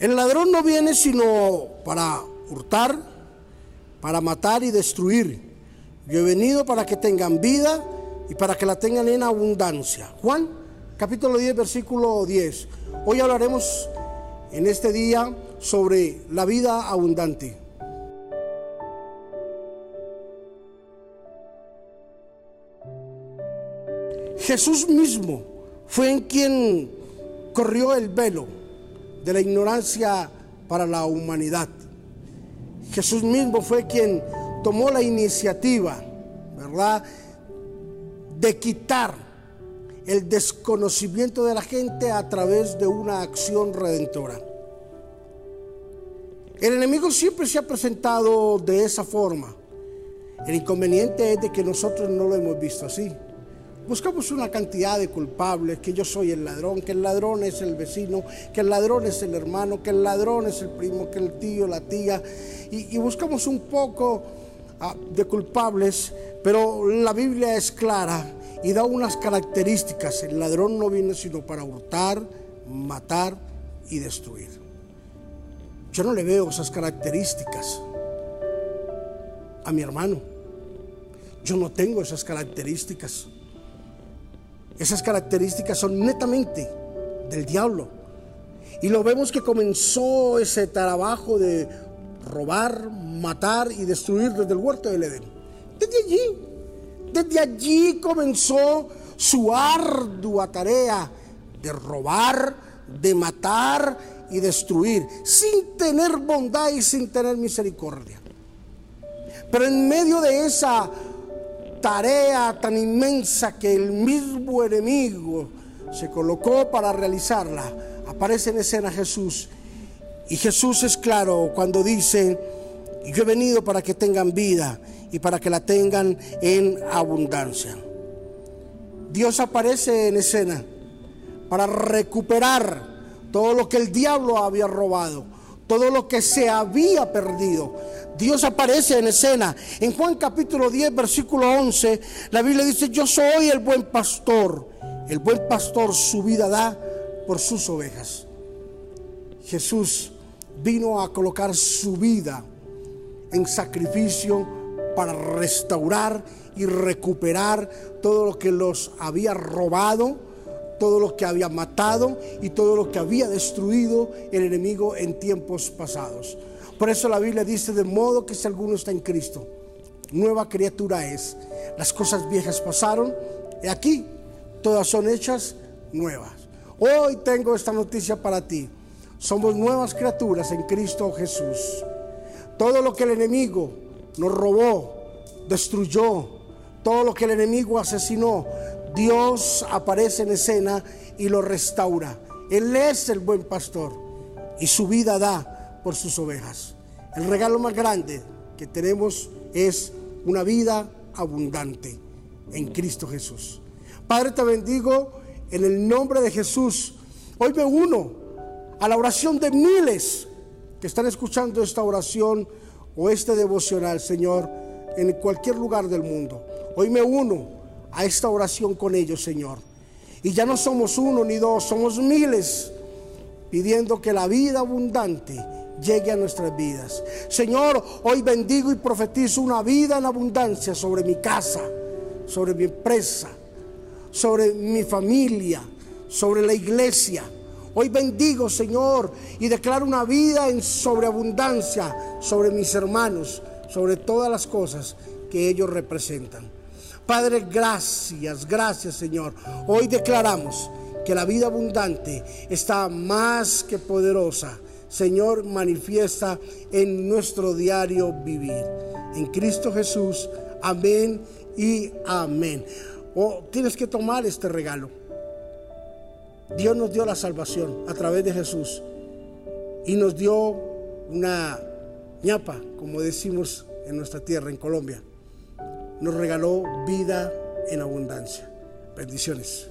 El ladrón no viene sino para hurtar, para matar y destruir. Yo he venido para que tengan vida y para que la tengan en abundancia. Juan capítulo 10, versículo 10. Hoy hablaremos en este día sobre la vida abundante. Jesús mismo fue en quien corrió el velo de la ignorancia para la humanidad. Jesús mismo fue quien tomó la iniciativa, ¿verdad?, de quitar el desconocimiento de la gente a través de una acción redentora. El enemigo siempre se ha presentado de esa forma. El inconveniente es de que nosotros no lo hemos visto así. Buscamos una cantidad de culpables, que yo soy el ladrón, que el ladrón es el vecino, que el ladrón es el hermano, que el ladrón es el primo, que el tío, la tía, y, buscamos un poco ah, de culpables, pero la Biblia es clara y da unas características. El ladrón no viene sino para hurtar, matar y destruir. Yo no le veo esas características a mi hermano. Yo no tengo esas características. Esas características son netamente del diablo. Y lo vemos que comenzó ese trabajo de robar, matar y destruir desde el huerto del Edén. Desde allí, desde allí comenzó su ardua tarea de robar, de matar y destruir, sin tener bondad y sin tener misericordia. Pero en medio de esa tarea tan inmensa que el mismo enemigo se colocó para realizarla, aparece en escena Jesús. Y Jesús es claro cuando dice, yo he venido para que tengan vida y para que la tengan en abundancia. Dios aparece en escena para recuperar todo lo que el diablo había robado, todo lo que se había perdido. Dios aparece en escena. En Juan capítulo 10, versículo 11, la Biblia dice, yo soy el buen pastor. El buen pastor su vida da por sus ovejas. Jesús vino a colocar su vida en sacrificio para restaurar y recuperar todo lo que los había robado, todo lo que había matado y todo lo que había destruido el enemigo en tiempos pasados. Por eso la Biblia dice, de modo que si alguno está en Cristo, nueva criatura es. Las cosas viejas pasaron y aquí todas son hechas nuevas. Hoy tengo esta noticia para ti. Somos nuevas criaturas en Cristo Jesús. Todo lo que el enemigo nos robó, destruyó, todo lo que el enemigo asesinó, Dios aparece en escena y lo restaura. Él es el buen pastor y su vida da por sus ovejas. El regalo más grande que tenemos es una vida abundante en Cristo Jesús. Padre, te bendigo en el nombre de Jesús. Hoy me uno a la oración de miles que están escuchando esta oración o este devocional, Señor, en cualquier lugar del mundo. Hoy me uno a esta oración con ellos, Señor. Y ya no somos uno ni dos, somos miles pidiendo que la vida abundante llegue a nuestras vidas. Señor, hoy bendigo y profetizo una vida en abundancia sobre mi casa, sobre mi empresa, sobre mi familia, sobre la iglesia. Hoy bendigo, Señor, y declaro una vida en sobreabundancia sobre mis hermanos, sobre todas las cosas que ellos representan. Padre, gracias, gracias, Señor. Hoy declaramos que la vida abundante está más que poderosa Señor, manifiesta en nuestro diario vivir. En Cristo Jesús, amén y amén. O tienes que tomar este regalo. Dios nos dio la salvación a través de Jesús y nos dio una ñapa, como decimos en nuestra tierra, en Colombia. Nos regaló vida en abundancia. Bendiciones.